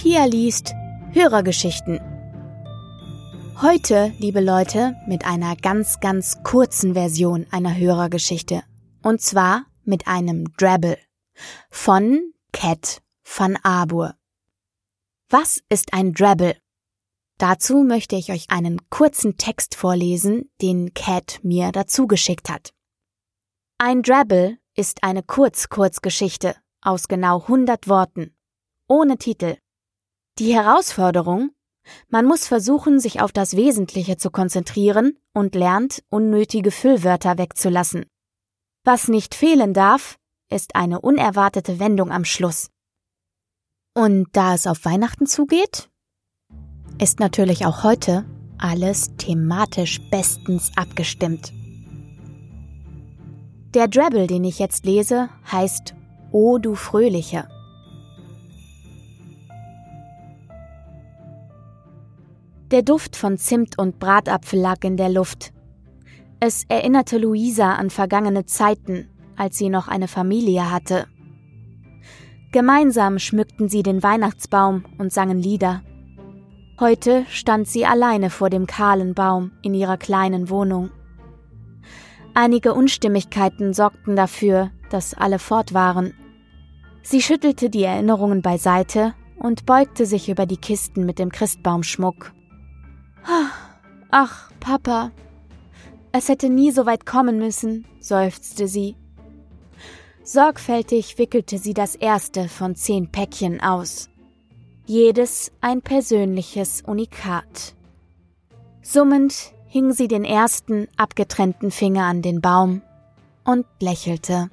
Pia liest Hörergeschichten. Heute, liebe Leute, mit einer ganz, ganz kurzen Version einer Hörergeschichte. Und zwar mit einem Drabble von Cat van Abur. Was ist ein Drabble? Dazu möchte ich euch einen kurzen Text vorlesen, den Cat mir dazu geschickt hat. Ein Drabble ist eine Kurz-Kurzgeschichte aus genau 100 Worten, ohne Titel. Die Herausforderung? Man muss versuchen, sich auf das Wesentliche zu konzentrieren und lernt, unnötige Füllwörter wegzulassen. Was nicht fehlen darf, ist eine unerwartete Wendung am Schluss. Und da es auf Weihnachten zugeht, ist natürlich auch heute alles thematisch bestens abgestimmt. Der Drabble, den ich jetzt lese, heißt O du Fröhliche. Der Duft von Zimt und Bratapfel lag in der Luft. Es erinnerte Luisa an vergangene Zeiten, als sie noch eine Familie hatte. Gemeinsam schmückten sie den Weihnachtsbaum und sangen Lieder. Heute stand sie alleine vor dem kahlen Baum in ihrer kleinen Wohnung. Einige Unstimmigkeiten sorgten dafür, dass alle fort waren. Sie schüttelte die Erinnerungen beiseite und beugte sich über die Kisten mit dem Christbaumschmuck. Ach, Papa, es hätte nie so weit kommen müssen, seufzte sie. Sorgfältig wickelte sie das erste von zehn Päckchen aus. Jedes ein persönliches Unikat. Summend hing sie den ersten abgetrennten Finger an den Baum und lächelte.